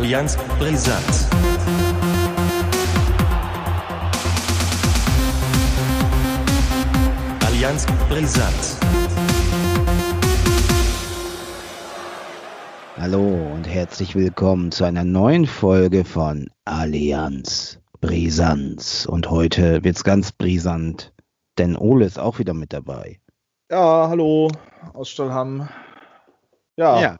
Allianz brisant. Allianz brisant. Hallo und herzlich willkommen zu einer neuen Folge von Allianz Brisanz. Und heute wird's ganz brisant, denn Ole ist auch wieder mit dabei. Ja, hallo aus Stallham. Ja, Ja,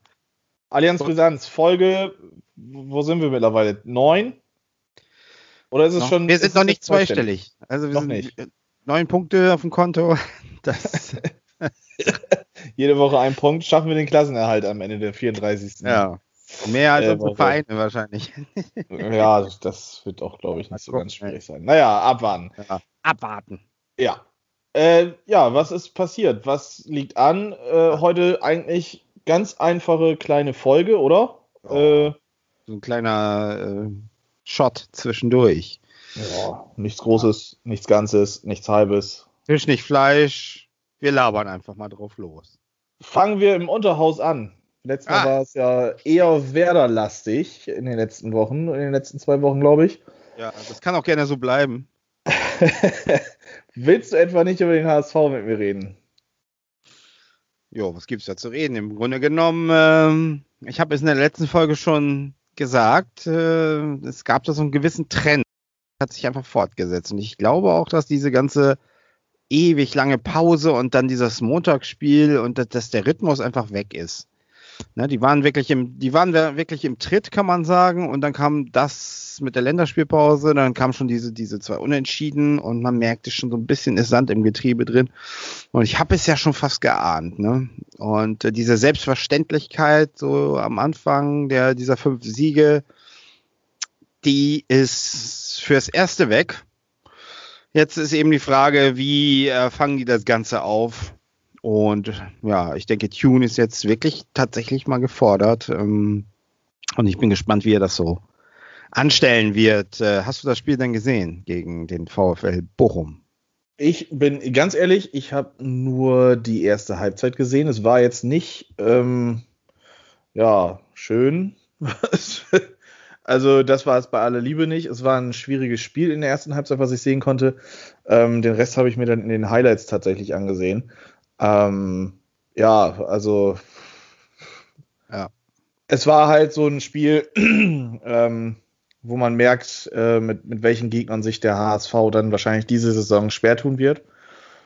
Allianz Brisanz, Folge, wo sind wir mittlerweile? Neun? Oder ist es noch, schon. wir sind noch nicht jetzt zweistellig. Also wir Noch sind nicht. neun Punkte auf dem Konto. Das, Jede Woche ein Punkt, schaffen wir den Klassenerhalt am Ende der 34. ja. Mehr als Äh, unsere Woche. Vereine wahrscheinlich. Ja, das- wird auch, glaube ich, nicht so ganz schwierig sein. Naja, abwarten. Ja. Abwarten. Ja. Äh, ja, was ist passiert? Was liegt an? Äh, heute eigentlich ganz einfache kleine Folge, oder? Ja. Äh, So ein kleiner äh, Shot zwischendurch. ja, nichts Großes, nichts Ganzes, nichts Halbes. Fisch nicht Fleisch. Wir labern einfach mal drauf los. Fangen wir im Unterhaus an. Letztes Mal Ah. war es ja eher Werder-lastig in den letzten Wochen, in den letzten zwei Wochen, glaube ich. Ja, das kann auch gerne so bleiben. Willst du etwa nicht über den HSV mit mir reden? Jo, was gibt's da zu reden? Im Grunde genommen, ähm, ich habe es in der letzten Folge schon gesagt, äh, es gab da so einen gewissen Trend, hat sich einfach fortgesetzt. Und ich glaube auch, dass diese ganze ewig lange Pause und dann dieses Montagsspiel und dass, dass der Rhythmus einfach weg ist. Ne, die waren wirklich im, die waren wir- wirklich im Tritt, kann man sagen. Und dann kam das mit der Länderspielpause, dann kam schon diese, diese zwei Unentschieden und man merkte schon so ein bisschen ist Sand im Getriebe drin. Und ich habe es ja schon fast geahnt, ne? Und äh, diese Selbstverständlichkeit so am Anfang der dieser fünf Siege, die ist fürs erste weg. Jetzt ist eben die Frage, wie äh, fangen die das Ganze auf? Und ja, ich denke, Tune ist jetzt wirklich tatsächlich mal gefordert. Ähm, und ich bin gespannt, wie er das so anstellen wird. Äh, hast du das Spiel denn gesehen gegen den VfL Bochum? Ich bin ganz ehrlich, ich habe nur die erste Halbzeit gesehen. Es war jetzt nicht, ähm, ja, schön. also, das war es bei aller Liebe nicht. Es war ein schwieriges Spiel in der ersten Halbzeit, was ich sehen konnte. Ähm, den Rest habe ich mir dann in den Highlights tatsächlich angesehen. Ähm, ja, also. Ja. Es war halt so ein Spiel, ähm, wo man merkt, äh, mit, mit welchen Gegnern sich der HSV dann wahrscheinlich diese Saison schwer tun wird.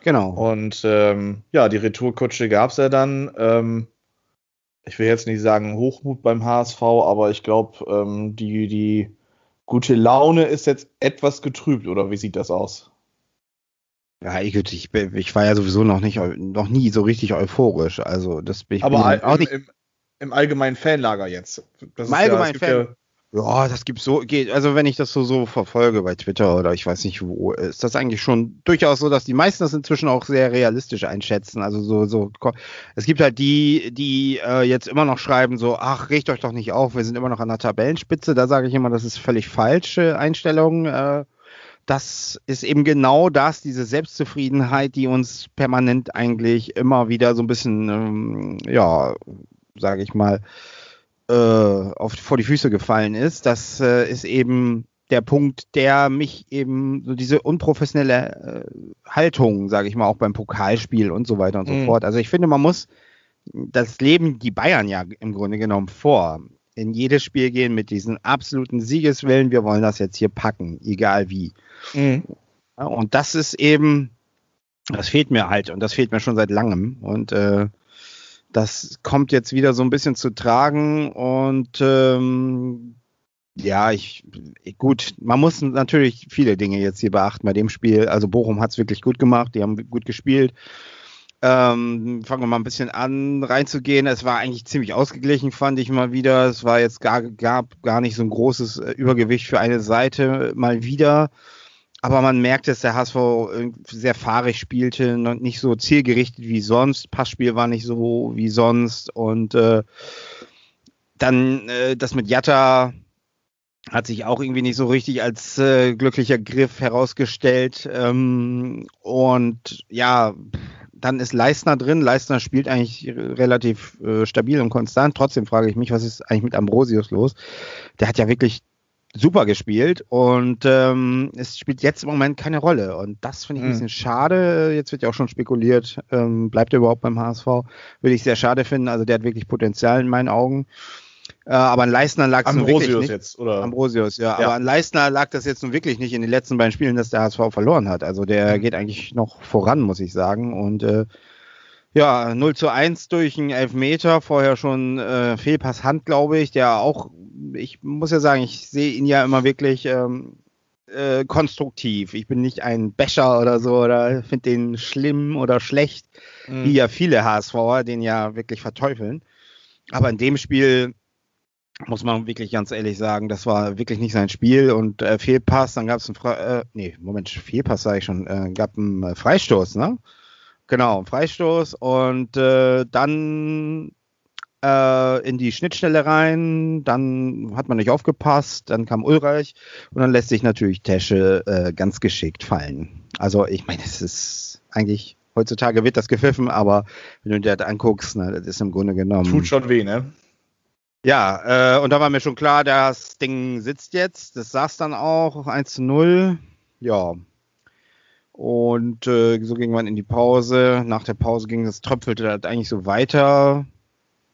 Genau. Und ähm, ja, die Retourkutsche gab es ja dann. Ähm, ich will jetzt nicht sagen Hochmut beim HSV, aber ich glaube, ähm, die, die gute Laune ist jetzt etwas getrübt, oder wie sieht das aus? Ja, ich, ich, ich war ja sowieso noch nicht, noch nie so richtig euphorisch. Also das bin ich aber bin all, auch im, nicht. im, im allgemeinen Fanlager jetzt. Das Im ist allgemeinen gibt Fan- Ja, das gibt's so, geht, also wenn ich das so, so verfolge bei Twitter oder ich weiß nicht wo, ist das eigentlich schon durchaus so, dass die meisten das inzwischen auch sehr realistisch einschätzen. Also so, so, es gibt halt die, die äh, jetzt immer noch schreiben so, ach, regt euch doch nicht auf, wir sind immer noch an der Tabellenspitze. Da sage ich immer, das ist völlig falsche Einstellung. Äh, das ist eben genau das, diese Selbstzufriedenheit, die uns permanent eigentlich immer wieder so ein bisschen, ähm, ja, sage ich mal, äh, auf, vor die Füße gefallen ist. Das äh, ist eben der Punkt, der mich eben so diese unprofessionelle äh, Haltung, sage ich mal, auch beim Pokalspiel und so weiter und so Mhm. fort. Also ich finde, man muss, das leben die Bayern ja im Grunde genommen vor. In jedes Spiel gehen mit diesem absoluten Siegeswillen, wir wollen das jetzt hier packen, egal wie. Mhm. Und das ist eben, das fehlt mir halt und das fehlt mir schon seit langem. Und äh, das kommt jetzt wieder so ein bisschen zu tragen und ähm, ja, ich gut, man muss natürlich viele Dinge jetzt hier beachten bei dem Spiel. Also Bochum hat es wirklich gut gemacht, die haben gut gespielt. Ähm, fangen wir mal ein bisschen an reinzugehen. Es war eigentlich ziemlich ausgeglichen, fand ich mal wieder. Es war jetzt gar, gab gar nicht so ein großes äh, Übergewicht für eine Seite mal wieder. Aber man merkt, dass der HSV sehr fahrig spielte und nicht so zielgerichtet wie sonst. Passspiel war nicht so wie sonst. Und äh, dann äh, das mit Jatta hat sich auch irgendwie nicht so richtig als äh, glücklicher Griff herausgestellt. Ähm, und ja, dann ist Leistner drin. Leistner spielt eigentlich relativ äh, stabil und konstant. Trotzdem frage ich mich, was ist eigentlich mit Ambrosius los? Der hat ja wirklich super gespielt und ähm, es spielt jetzt im Moment keine Rolle. Und das finde ich ein bisschen schade. Jetzt wird ja auch schon spekuliert, ähm, bleibt er überhaupt beim HSV? Würde ich sehr schade finden. Also der hat wirklich Potenzial in meinen Augen. Äh, aber an Leistner lag es nun wirklich Ambrosius nicht. jetzt, oder? Ambrosius, ja. Ja. Aber an Leistner lag das jetzt nun wirklich nicht in den letzten beiden Spielen, dass der HSV verloren hat. Also der Mhm. geht eigentlich noch voran, muss ich sagen. Und äh, ja, 0 zu 1 durch einen Elfmeter, vorher schon äh, Fehlpass Hand, glaube ich, der auch, ich muss ja sagen, ich sehe ihn ja immer wirklich ähm, äh, konstruktiv. Ich bin nicht ein Becher oder so oder finde den schlimm oder schlecht, Mhm. wie ja viele HSVer den ja wirklich verteufeln. Aber in dem Spiel muss man wirklich ganz ehrlich sagen, das war wirklich nicht sein Spiel und äh, Fehlpass, dann gab es einen Fre äh, nee, Moment, Fehlpass sage ich schon, äh, gab einen äh, Freistoß, ne? Genau, Freistoß und äh, dann äh, in die Schnittstelle rein, dann hat man nicht aufgepasst, dann kam Ulreich und dann lässt sich natürlich Tesche äh, ganz geschickt fallen. Also ich meine, es ist eigentlich, heutzutage wird das gepfiffen, aber wenn du dir das anguckst, na, das ist im Grunde genommen... Tut schon weh, ne? Ja, äh, und da war mir schon klar, das Ding sitzt jetzt. Das saß dann auch 1 zu 0. Ja. Und äh, so ging man in die Pause. Nach der Pause ging das, tröpfelte das eigentlich so weiter.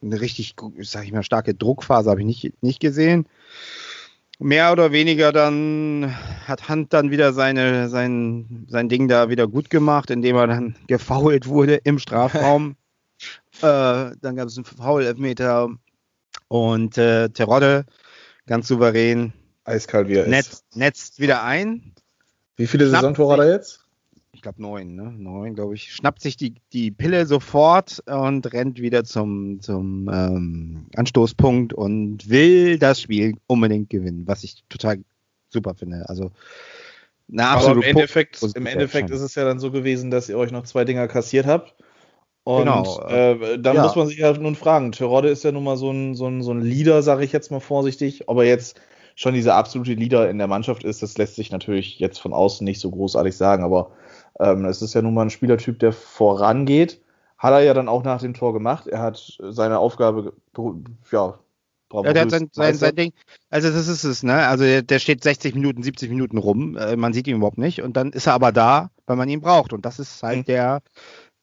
Eine richtig, sag ich mal, starke Druckphase habe ich nicht, nicht gesehen. Mehr oder weniger dann hat Hand dann wieder seine, sein, sein Ding da wieder gut gemacht, indem er dann gefoult wurde im Strafraum. äh, dann gab es einen Foul-Elfmeter und äh, Terodde, ganz souverän, Eiskalt wie er ist. netzt, netzt wieder ein. Wie viele Schnappt Saisontore hat er jetzt? Ich glaube neun, ne? Neun, glaube ich. Schnappt sich die, die Pille sofort und rennt wieder zum, zum ähm, Anstoßpunkt und will das Spiel unbedingt gewinnen, was ich total super finde. Also eine Aber absolute im Endeffekt, im Endeffekt ist es ja dann so gewesen, dass ihr euch noch zwei Dinger kassiert habt. Und Genau, äh, dann ja. muss man sich ja nun fragen, Terodde ist ja nun mal so ein, so ein, so ein Leader, sage ich jetzt mal vorsichtig, ob er jetzt schon dieser absolute Leader in der Mannschaft ist, das lässt sich natürlich jetzt von außen nicht so großartig sagen, aber ähm, es ist ja nun mal ein Spielertyp, der vorangeht. Hat er ja dann auch nach dem Tor gemacht. Er hat seine Aufgabe, ja, Ja, der hat sein, sein, sein. Ding. Also das ist es, ne? Also der, der steht 60 Minuten, 70 Minuten rum. Äh, man sieht ihn überhaupt nicht. Und dann ist er aber da, weil man ihn braucht. Und das ist halt Mhm. der,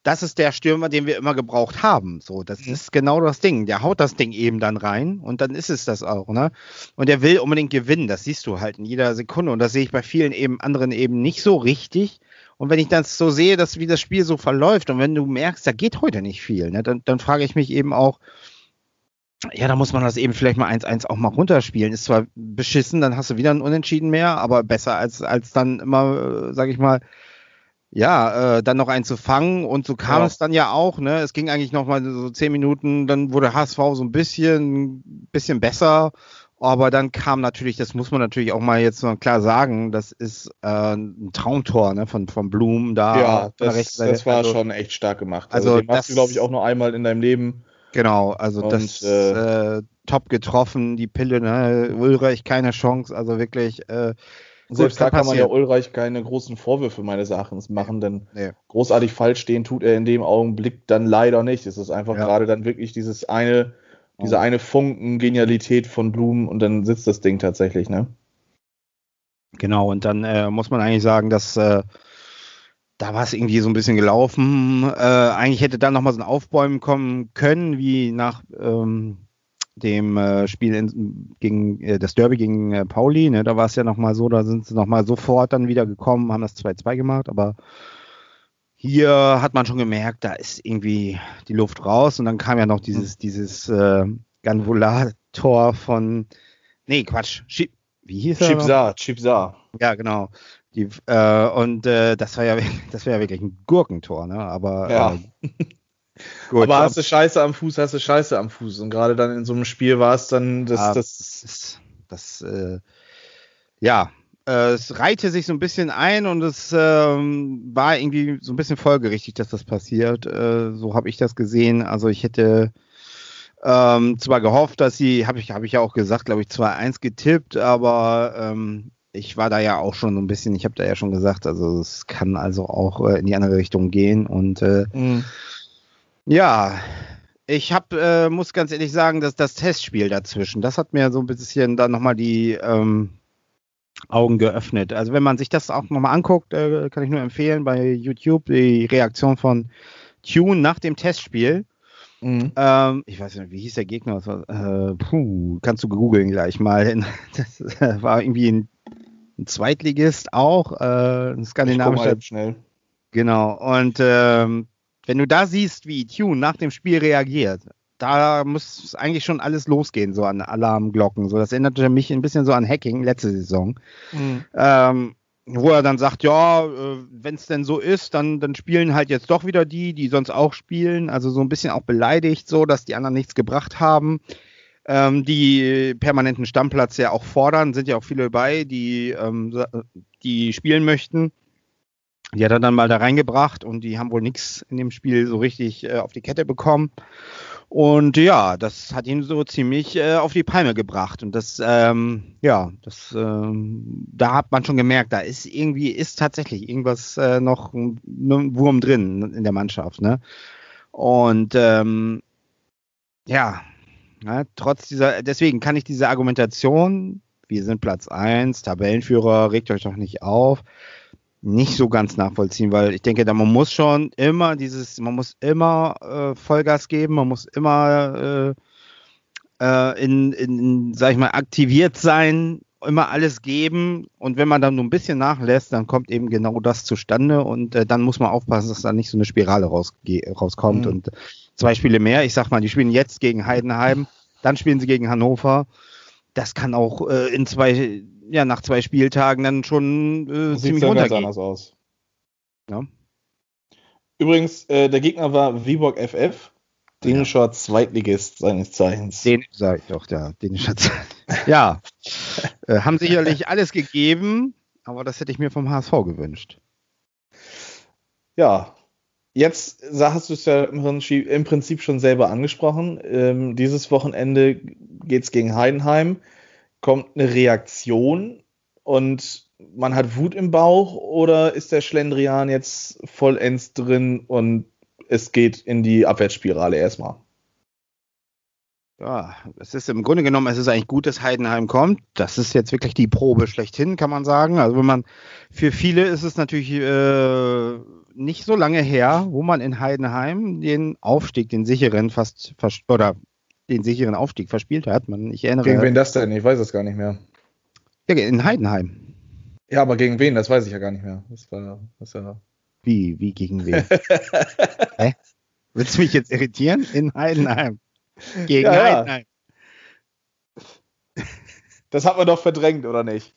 das ist der Stürmer, den wir immer gebraucht haben. So, das Mhm. ist genau das Ding. Der haut das Ding eben dann rein und dann ist es das auch, ne? Und der will unbedingt gewinnen. Das siehst du halt in jeder Sekunde. Und das sehe ich bei vielen eben anderen eben nicht so richtig. Und wenn ich das so sehe, dass wie das Spiel so verläuft und wenn du merkst, da geht heute nicht viel, ne, dann, dann frage ich mich eben auch, ja, da muss man das eben vielleicht mal 1-1 auch mal runterspielen. Ist zwar beschissen, dann hast du wieder ein Unentschieden mehr, aber besser als, als dann immer, äh, sag ich mal, ja, äh, dann noch einen zu fangen. Und so kam Ja. es dann ja auch, ne? Es ging eigentlich noch mal so zehn Minuten, dann wurde HSV so ein bisschen, bisschen besser. Aber dann kam natürlich, das muss man natürlich auch mal jetzt mal klar sagen, das ist äh, ein Traumtor ne, von, von Blum da. Ja, das, das war Also, schon echt stark gemacht. also Also, den machst das- du, glaube ich, auch nur einmal in deinem Leben. Genau, also Und, das äh, top getroffen, die Pille, ne? Ulreich keine Chance, also wirklich. Äh, Selbst da kann man ja passieren. Ulreich keine großen Vorwürfe meines Erachtens machen, denn Nee. großartig falsch stehen tut er in dem Augenblick dann leider nicht. Es ist einfach Ja. gerade dann wirklich dieses eine, diese eine Funken Genialität von Blumen und dann sitzt das Ding tatsächlich, ne? Genau, und dann äh, muss man eigentlich sagen, dass äh, da war es irgendwie so ein bisschen gelaufen. Äh, eigentlich hätte dann nochmal so ein Aufbäumen kommen können, wie nach ähm, dem äh, Spiel in, gegen äh, das Derby gegen äh, Pauli. Ne? Da war es ja nochmal so, da sind sie nochmal sofort dann wieder gekommen, haben das 2-2 gemacht, aber hier hat man schon gemerkt, da ist irgendwie die Luft raus und dann kam ja noch dieses, dieses äh, Ganvola-Tor von Nee, Quatsch. Schi wie hieß er? noch? Chipsa, Chipsa. Ja, genau. Die, äh, und äh, das war ja das war ja wirklich ein Gurkentor, ne? Aber Ja. äh, gut. Aber hast du Scheiße am Fuß, hast du Scheiße am Fuß. Und gerade dann in so einem Spiel war es dann das, Ah, das ist, das äh, ja, äh, es reihte sich so ein bisschen ein und es ähm, war irgendwie so ein bisschen folgerichtig, dass das passiert. Äh, so habe ich das gesehen. Also ich hätte ähm, zwar gehofft, dass sie, habe ich, habe ich ja auch gesagt, glaube ich, 2-1 getippt, aber ähm, ich war da ja auch schon so ein bisschen, ich habe da ja schon gesagt, also es kann also auch äh, in die andere Richtung gehen und äh, Mhm. Ja, ich hab, äh, muss ganz ehrlich sagen, dass das Testspiel dazwischen, das hat mir so ein bisschen dann nochmal die ähm, Augen geöffnet. Also wenn man sich das auch nochmal anguckt, äh, kann ich nur empfehlen bei YouTube die Reaktion von Tune nach dem Testspiel. Mhm. Ähm, ich weiß nicht, wie hieß der Gegner? Was war, äh, puh, kannst du googeln gleich mal. Das äh, war irgendwie ein, ein Zweitligist auch, äh, ein Ich skandinavischer halt schnell. Genau. Und ähm, wenn du da siehst, wie Tune nach dem Spiel reagiert, da muss eigentlich schon alles losgehen, so an Alarmglocken. So, das erinnerte mich ein bisschen so an Hacking letzte Saison. Mhm. Ähm, wo er dann sagt, ja, äh, wenn es denn so ist, dann, dann spielen halt jetzt doch wieder die, die sonst auch spielen. Also so ein bisschen auch beleidigt, so, dass die anderen nichts gebracht haben. Ähm, die permanenten Stammplatz ja auch fordern, sind ja auch viele dabei, die, ähm, die spielen möchten. Die hat er dann mal da reingebracht und die haben wohl nichts in dem Spiel so richtig äh, auf die Kette bekommen. Und ja, das hat ihn so ziemlich äh, auf die Palme gebracht. Und das, ähm, ja, das, ähm, da hat man schon gemerkt, da ist irgendwie, ist tatsächlich irgendwas äh, noch ein, Wurm drin in der Mannschaft, ne? Und ähm, ja, ne, trotz dieser, deswegen kann ich diese Argumentation, wir sind Platz eins, Tabellenführer, regt euch doch nicht auf, nicht so ganz nachvollziehen, weil ich denke, da man muss schon immer dieses, man muss immer äh, Vollgas geben, man muss immer äh, äh, in, in, sag ich mal, aktiviert sein, immer alles geben. Und wenn man dann nur ein bisschen nachlässt, dann kommt eben genau das zustande. Und äh, dann muss man aufpassen, dass da nicht so eine Spirale rauskommt. Mhm. und zwei Spiele mehr, ich sag mal, die spielen jetzt gegen Heidenheim, dann spielen sie gegen Hannover, das kann auch äh, in zwei, ja, nach zwei Spieltagen dann schon äh, Sieht ziemlich ja ganz anders aus. Ja. Übrigens, äh, der Gegner war Viborg FF, dänischer Zweitligist seines Zeichens. Den sag ich doch, der dänische Zeit. Ja, äh, haben sicherlich alles gegeben, aber das hätte ich mir vom HSV gewünscht. Ja, jetzt hast du es ja im Prinzip, schon selber angesprochen. Ähm, dieses Wochenende geht's gegen Heidenheim, kommt eine Reaktion und man hat Wut im Bauch oder ist der Schlendrian jetzt vollends drin und es geht in die Abwärtsspirale erstmal? Ja, es ist im Grunde genommen, es ist eigentlich gut, dass Heidenheim kommt. Das ist jetzt wirklich die Probe schlechthin, kann man sagen. Also wenn man, für viele ist es natürlich äh, nicht so lange her, wo man in Heidenheim den Aufstieg, den sicheren fast, oder den sicheren Aufstieg verspielt hat. Man, ich erinnere, Gegen wen das denn? Ich weiß es gar nicht mehr. Ja, in Heidenheim. Ja, aber gegen wen? Das weiß ich ja gar nicht mehr. Das war, das war Wie, wie gegen wen? Hä? Willst du mich jetzt irritieren? In Heidenheim. Gegen Ja, ja. Heidenheim. das hat man doch verdrängt, oder nicht?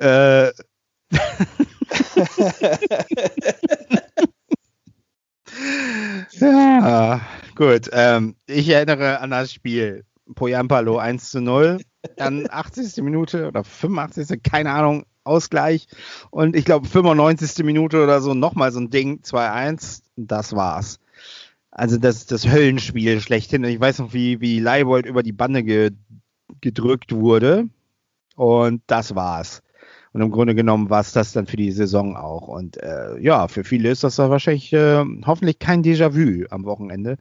Äh, ja, gut. Ähm, ich erinnere an das Spiel. Poyampalo 1 zu 0. Dann 80. Minute oder 85. keine Ahnung, Ausgleich. Und ich glaube 95. Minute oder so nochmal so ein Ding, 2-1. Das war's. Also das, das Höllenspiel schlechthin. Ich weiß noch, wie, wie Leibold über die Bande ge, gedrückt wurde. Und das war's. Und im Grunde genommen war es das dann für die Saison auch. Und äh, ja, für viele ist das wahrscheinlich äh, hoffentlich kein Déjà-vu am Wochenende.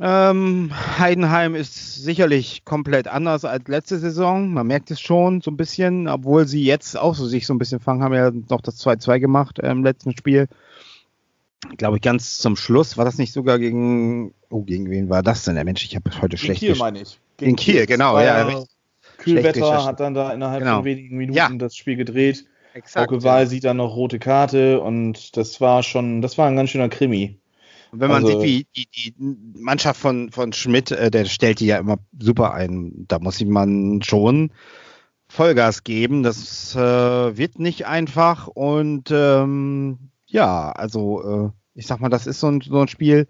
Ähm, Heidenheim ist sicherlich komplett anders als letzte Saison. Man merkt es schon so ein bisschen, obwohl sie jetzt auch so sich so ein bisschen fangen, haben ja noch das 2-2 gemacht äh, im letzten Spiel. Glaube ich, ganz zum Schluss war das nicht sogar gegen. Oh, gegen wen war das denn? Der Mensch, ich habe heute schlecht Kiel gesch- meine ich. Gegen Kiel, genau, war ja, Kühlwetter hat dann da innerhalb Genau. von wenigen Minuten Ja. das Spiel gedreht. Exakt. Hauke Wahl sieht dann noch rote Karte und das war schon, das war ein ganz schöner Krimi. Und wenn man Also- sieht, wie die, die Mannschaft von, von Schmidt, äh, der stellt die ja immer super ein. Da muss man schon Vollgas geben. Das äh, wird nicht einfach. Und ähm, ja, also äh, ich sag mal, das ist so ein, so ein Spiel.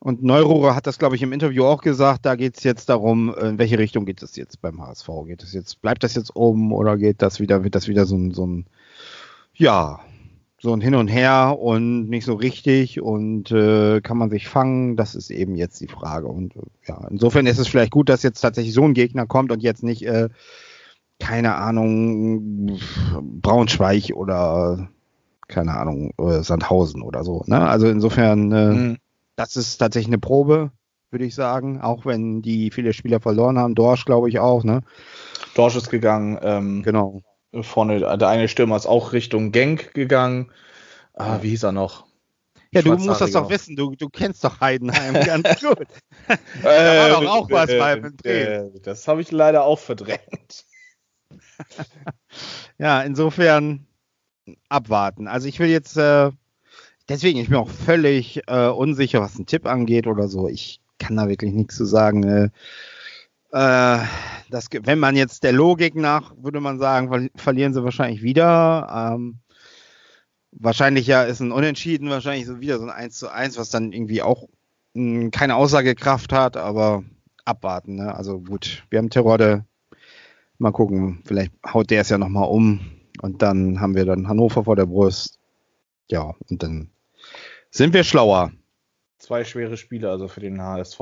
Und Neururer hat das, glaube ich, im Interview auch gesagt. Da geht es jetzt darum, in welche Richtung geht es jetzt beim HSV? Geht es jetzt, bleibt das jetzt oben oder geht das wieder, wird das wieder so ein, so ein ja, so ein Hin und Her und nicht so richtig und äh, kann man sich fangen, das ist eben jetzt die Frage. Und ja, insofern ist es vielleicht gut, dass jetzt tatsächlich so ein Gegner kommt und jetzt nicht äh, keine Ahnung, Braunschweig oder keine Ahnung, äh, Sandhausen oder so. Ne? Also insofern, äh, mhm. das ist tatsächlich eine Probe, würde ich sagen, auch wenn die viele Spieler verloren haben. Dorsch, glaube ich, auch, ne? Dorsch ist gegangen, ähm, genau. Vorne, der eine Stürmer ist auch Richtung Genk gegangen. Ah, wie hieß er noch? Ja, du musst das doch wissen, du, du kennst doch Heidenheim ganz gut. da war doch auch was äh, beim Drehen. Äh, das habe ich leider auch verdrängt. ja, insofern abwarten. Also ich will jetzt, äh, deswegen, ich bin auch völlig äh, unsicher, was einen Tipp angeht oder so. Ich kann da wirklich nichts zu sagen. Äh, äh das, wenn man jetzt der Logik nach, würde man sagen, verlieren sie wahrscheinlich wieder. Ähm, wahrscheinlich ja ist ein Unentschieden, wahrscheinlich so wieder so ein 1 zu 1, was dann irgendwie auch mh, hm, keine Aussagekraft hat, aber abwarten. Ne? Also gut, wir haben Terrorde. Mal gucken, vielleicht haut der es ja nochmal um und dann haben wir dann Hannover vor der Brust. Ja, und dann sind wir schlauer. Zwei schwere Spiele also für den HSV.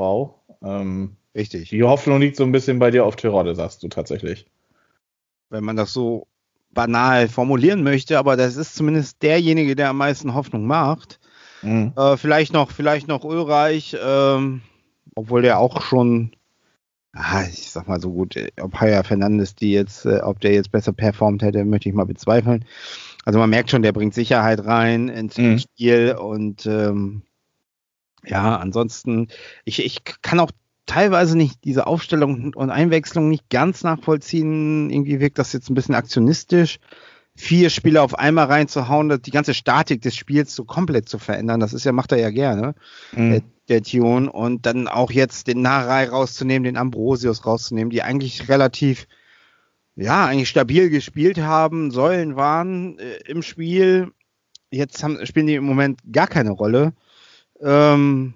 Ähm, Richtig. Die Hoffnung liegt so ein bisschen bei dir auf Tirode, sagst du tatsächlich. Wenn man das so banal formulieren möchte, aber das ist zumindest derjenige, der am meisten Hoffnung macht. Mhm. Äh, vielleicht noch, vielleicht noch Ölreich, ähm, obwohl der auch schon, ah, ich sag mal so gut, ob Haya Fernandes die jetzt, äh, ob der jetzt besser performt hätte, möchte ich mal bezweifeln. Also man merkt schon, der bringt Sicherheit rein ins mhm. Spiel und ähm, ja, ansonsten, ich, ich kann auch teilweise nicht diese Aufstellung und Einwechslung nicht ganz nachvollziehen. Irgendwie wirkt das jetzt ein bisschen aktionistisch. Vier Spieler auf einmal reinzuhauen, die ganze Statik des Spiels so komplett zu verändern, das ist ja, macht er ja gerne, mhm. der, der Tion. Und dann auch jetzt den Narei rauszunehmen, den Ambrosius rauszunehmen, die eigentlich relativ, ja, eigentlich stabil gespielt haben, Säulen waren äh, im Spiel. Jetzt haben, spielen die im Moment gar keine Rolle. Ähm,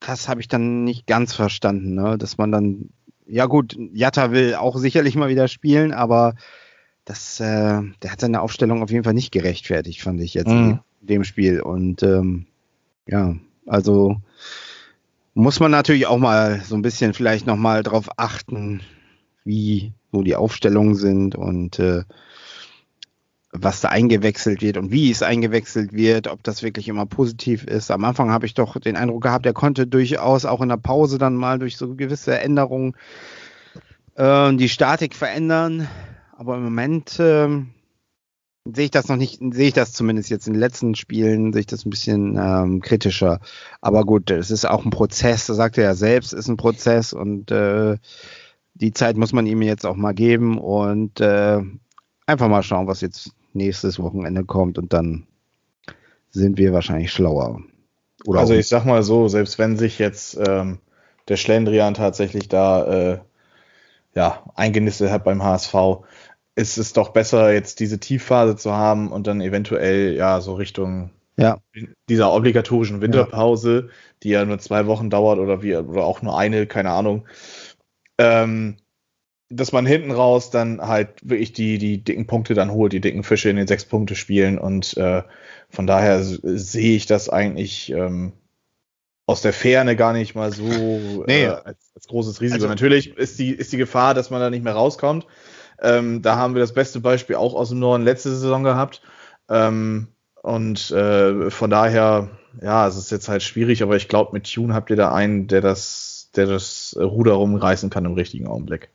das habe ich dann nicht ganz verstanden, ne? dass man dann, ja gut, Jatta will auch sicherlich mal wieder spielen, aber das, äh, der hat seine Aufstellung auf jeden Fall nicht gerechtfertigt, fand ich jetzt mhm. in dem Spiel. Und ähm, ja, also muss man natürlich auch mal so ein bisschen vielleicht nochmal drauf achten, wie so die Aufstellungen sind und äh, was da eingewechselt wird und wie es eingewechselt wird, ob das wirklich immer positiv ist. Am Anfang habe ich doch den Eindruck gehabt, er konnte durchaus auch in der Pause dann mal durch so gewisse Änderungen äh, die Statik verändern. Aber im Moment äh, sehe ich das noch nicht, sehe ich das zumindest jetzt in den letzten Spielen, sehe ich das ein bisschen ähm, kritischer. Aber gut, es ist auch ein Prozess, das sagt er ja selbst, ist ein Prozess und äh, die Zeit muss man ihm jetzt auch mal geben und äh, einfach mal schauen, was jetzt nächstes Wochenende kommt und dann sind wir wahrscheinlich schlauer. Oder also ich sag mal so, selbst wenn sich jetzt ähm, der Schlendrian tatsächlich da äh, ja, eingenistet hat beim HSV, ist es doch besser, jetzt diese Tiefphase zu haben und dann eventuell ja so Richtung ja. dieser obligatorischen Winterpause, ja. die ja nur zwei Wochen dauert oder wie oder auch nur eine, keine Ahnung, ähm, dass man hinten raus dann halt wirklich die, die dicken Punkte dann holt, die dicken Fische in den sechs Punkte spielen und äh, von daher sehe ich das eigentlich ähm, aus der Ferne gar nicht mal so nee. äh, als, als, großes Risiko. Also, Natürlich ist die, ist die Gefahr, dass man da nicht mehr rauskommt. Ähm, da haben wir das beste Beispiel auch aus dem Norden letzte Saison gehabt. Ähm, und äh, von daher, ja, es ist jetzt halt schwierig, aber ich glaube, mit Tune habt ihr da einen, der das, der das Ruder rumreißen kann im richtigen Augenblick.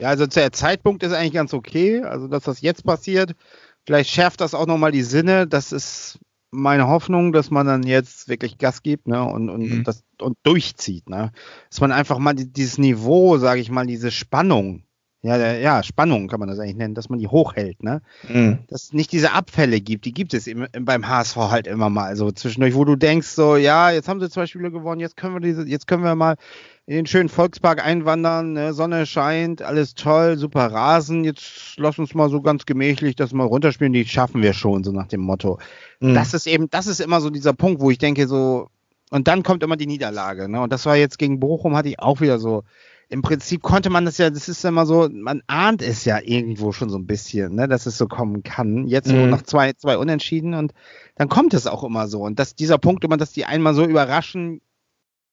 Ja, also der Zeitpunkt ist eigentlich ganz okay. Also, dass das jetzt passiert, vielleicht schärft das auch nochmal die Sinne. Das ist meine Hoffnung, dass man dann jetzt wirklich Gas gibt ne, und, und, mhm. das, und durchzieht. Ne? Dass man einfach mal dieses Niveau, sage ich mal, diese Spannung, ja, ja, Spannung kann man das eigentlich nennen, dass man die hochhält, ne? Mhm. Dass es nicht diese Abfälle gibt, die gibt es im, beim HSV halt immer mal. Also zwischendurch, wo du denkst, so, ja, jetzt haben sie zwei Spiele gewonnen, jetzt können wir diese, jetzt können wir mal in den schönen Volkspark einwandern, ne? Sonne scheint, alles toll, super Rasen, jetzt lass uns mal so ganz gemächlich das mal runterspielen, die schaffen wir schon, so nach dem Motto. Mhm. Das ist eben, das ist immer so dieser Punkt, wo ich denke, so, und dann kommt immer die Niederlage, ne? Und das war jetzt gegen Bochum, hatte ich auch wieder so, im Prinzip konnte man das ja, das ist immer so, man ahnt es ja irgendwo schon so ein bisschen, ne, dass es so kommen kann. Jetzt mhm. so nach zwei, zwei Unentschieden und dann kommt es auch immer so. Und dass dieser Punkt immer, dass die einmal so überraschen,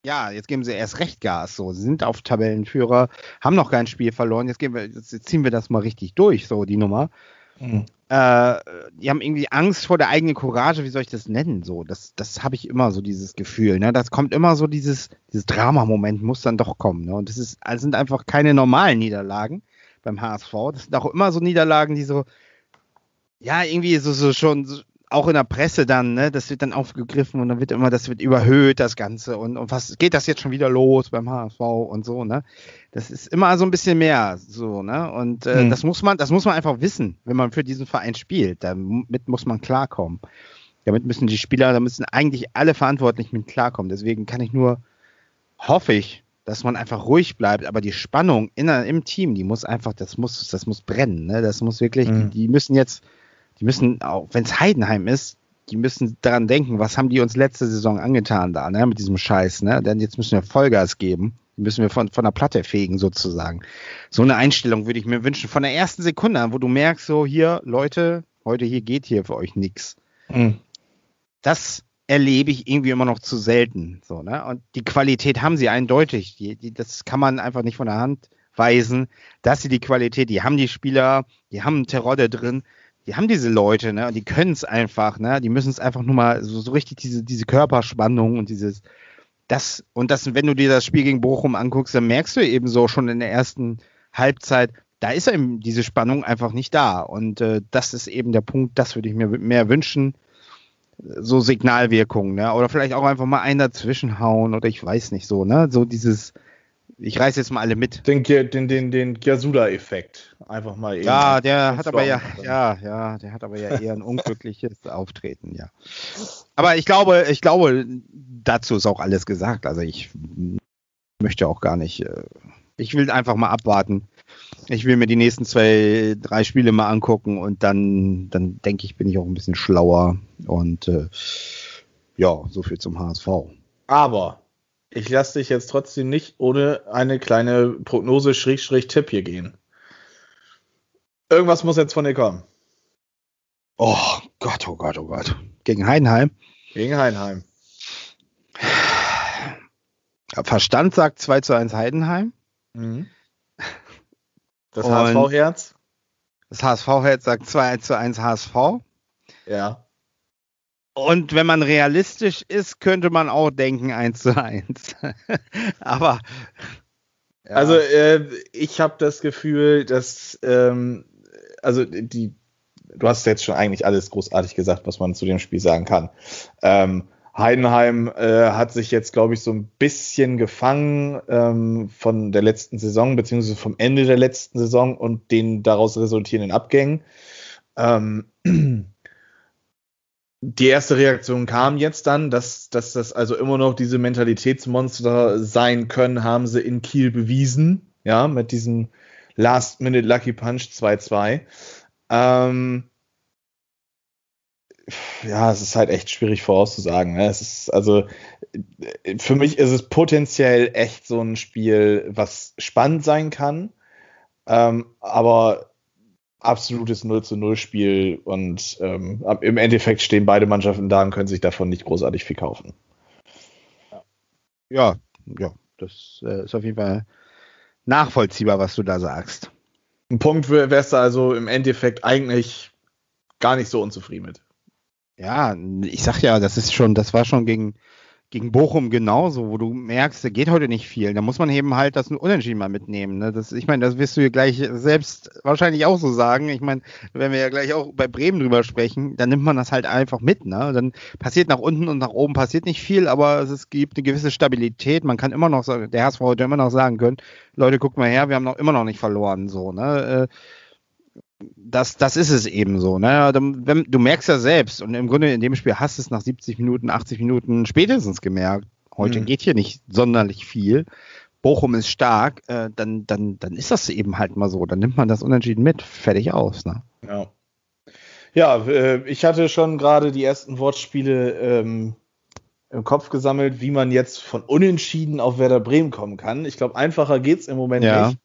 Ja, jetzt geben sie erst recht Gas. So, sie sind auf Tabellenführer, haben noch kein Spiel verloren. Jetzt, gehen wir, jetzt ziehen wir das mal richtig durch, so die Nummer. Mhm. Äh, die haben irgendwie Angst vor der eigenen Courage, wie soll ich das nennen? So, das, das habe ich immer so dieses Gefühl. Ne? Das kommt immer so dieses, dieses Drama-Moment muss dann doch kommen. Ne? Und das ist, das sind einfach keine normalen Niederlagen beim HSV. Das sind auch immer so Niederlagen, die so, ja, irgendwie so, so schon so, auch in der Presse dann, ne, das wird dann aufgegriffen und dann wird immer, das wird überhöht, das Ganze. Und, und was geht das jetzt schon wieder los beim HSV und so, ne? Das ist immer so ein bisschen mehr so, ne? Und äh, mhm. das muss man, das muss man einfach wissen, wenn man für diesen Verein spielt. Damit muss man klarkommen. Damit müssen die Spieler, da müssen eigentlich alle Verantwortlichen mit klarkommen. Deswegen kann ich nur, hoffe ich, dass man einfach ruhig bleibt, aber die Spannung in, im Team, die muss einfach, das muss, das muss brennen, ne? Das muss wirklich, mhm. die, die müssen jetzt die müssen, auch wenn es Heidenheim ist, die müssen daran denken, was haben die uns letzte Saison angetan da, ne, mit diesem Scheiß, ne? Denn jetzt müssen wir Vollgas geben. Die müssen wir von, von der Platte fegen, sozusagen. So eine Einstellung würde ich mir wünschen. Von der ersten Sekunde an, wo du merkst, so hier, Leute, heute hier geht hier für euch nichts. Mhm. Das erlebe ich irgendwie immer noch zu selten. So, ne? Und die Qualität haben sie eindeutig. Die, die, das kann man einfach nicht von der Hand weisen, dass sie die Qualität, die haben die Spieler, die haben Terodde drin, die haben diese Leute, ne, und die können es einfach, ne, die müssen es einfach nur mal so, so richtig diese, diese Körperspannung und dieses, das, und das, wenn du dir das Spiel gegen Bochum anguckst, dann merkst du eben so schon in der ersten Halbzeit, da ist eben diese Spannung einfach nicht da. Und äh, das ist eben der Punkt, das würde ich mir mehr wünschen. So Signalwirkungen, ne? Oder vielleicht auch einfach mal einen dazwischenhauen oder ich weiß nicht so, ne? So dieses, ich reiß jetzt mal alle mit. Den, den, den, den Giasula-Effekt. Einfach mal eben. Ja, der hat aber ja, ja, ja, der hat aber ja eher ein unglückliches Auftreten, ja. Aber ich glaube, ich glaube, dazu ist auch alles gesagt. Also ich möchte auch gar nicht, äh, ich will einfach mal abwarten. Ich will mir die nächsten zwei, drei Spiele mal angucken und dann, dann denke ich, bin ich auch ein bisschen schlauer und äh, ja, so viel zum HSV. Aber ich lasse dich jetzt trotzdem nicht ohne eine kleine Prognose-Tipp hier gehen. Irgendwas muss jetzt von dir kommen. Oh Gott, oh Gott, oh Gott. Gegen Heidenheim? Gegen Heidenheim. Verstand sagt 2 zu 1 Heidenheim. Mhm. Das HSV-Herz? Das HSV-Herz sagt 2 zu 1 HSV. Ja. Und wenn man realistisch ist, könnte man auch denken 1 zu 1. Aber. Ja. Also, äh, ich habe das Gefühl, dass, ähm, also die, du hast jetzt schon eigentlich alles großartig gesagt, was man zu dem Spiel sagen kann. Ähm, Heidenheim äh, hat sich jetzt, glaube ich, so ein bisschen gefangen ähm, von der letzten Saison, beziehungsweise vom Ende der letzten Saison und den daraus resultierenden Abgängen. Ähm, die erste Reaktion kam jetzt dann, dass, dass das also immer noch diese Mentalitätsmonster sein können, haben sie in Kiel bewiesen, ja, mit diesem Last-Minute Lucky Punch 2-2. Ähm, ja, es ist halt echt schwierig vorauszusagen. Ne? Es ist also für mich ist es potenziell echt so ein Spiel, was spannend sein kann, ähm, aber absolutes 0 zu 0 Spiel und ähm, im Endeffekt stehen beide Mannschaften da und können sich davon nicht großartig viel kaufen. Ja, ja, das äh, ist auf jeden Fall nachvollziehbar, was du da sagst. Ein Punkt wärst du also im Endeffekt eigentlich gar nicht so unzufrieden mit. Ja, ich sag ja, das ist schon, das war schon gegen, gegen Bochum genauso, wo du merkst, da geht heute nicht viel. Da muss man eben halt das Unentschieden mal mitnehmen. Ne? Das, ich meine, das wirst du ja gleich selbst wahrscheinlich auch so sagen. Ich meine, wenn wir ja gleich auch bei Bremen drüber sprechen, dann nimmt man das halt einfach mit. Ne? Dann passiert nach unten und nach oben passiert nicht viel, aber es gibt eine gewisse Stabilität. Man kann immer noch der HSV heute immer noch sagen können, Leute, guckt mal her, wir haben noch immer noch nicht verloren. So, ne? Äh, das, das ist es eben so. Ne? Du merkst ja selbst, und im Grunde in dem Spiel hast du es nach 70 Minuten, 80 Minuten spätestens gemerkt. Heute mhm. geht hier nicht sonderlich viel. Bochum ist stark, äh, dann, dann, dann ist das eben halt mal so. Dann nimmt man das unentschieden mit, fertig aus. Ne? Ja. Ja, äh, ich hatte schon gerade die ersten Wortspiele ähm, im Kopf gesammelt, wie man jetzt von Unentschieden auf Werder Bremen kommen kann. Ich glaube, einfacher geht es im Moment ja. nicht.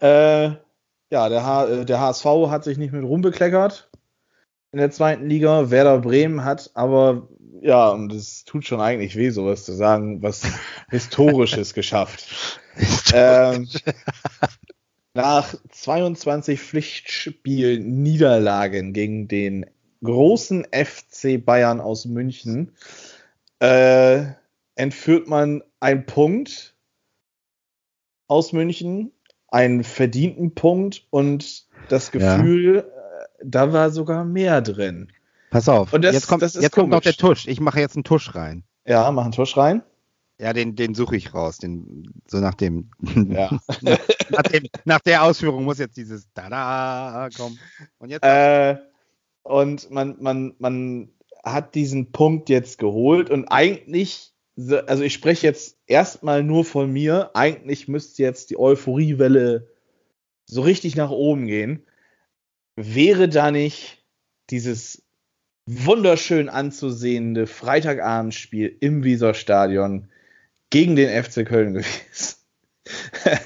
Äh, ja, der, H äh, der HSV hat sich nicht mit rumbekleckert. in der zweiten Liga. Werder Bremen hat aber, ja, und es tut schon eigentlich weh, sowas zu sagen, was Historisches geschafft. ähm, nach 22 Pflichtspielen Niederlagen gegen den großen FC Bayern aus München äh, entführt man einen Punkt aus München, einen verdienten Punkt und das Gefühl, ja. Äh, da war sogar mehr drin. Pass auf, und das, jetzt, kommt, jetzt kommt noch der Tusch. Ich mache jetzt einen Tusch rein. Ja, mach einen Tusch rein. Ja, den, den suche ich raus. Den, so nach dem, ja. nach, dem, nach der Ausführung muss jetzt dieses Tada kommen. Und jetzt. Äh, und man, man, man hat diesen Punkt jetzt geholt und eigentlich, also ich spreche jetzt erstmal nur von mir, eigentlich müsste jetzt die Euphoriewelle so richtig nach oben gehen. Wäre da nicht dieses wunderschön anzusehende Freitagabendspiel im Weserstadion gegen den FC Köln gewesen.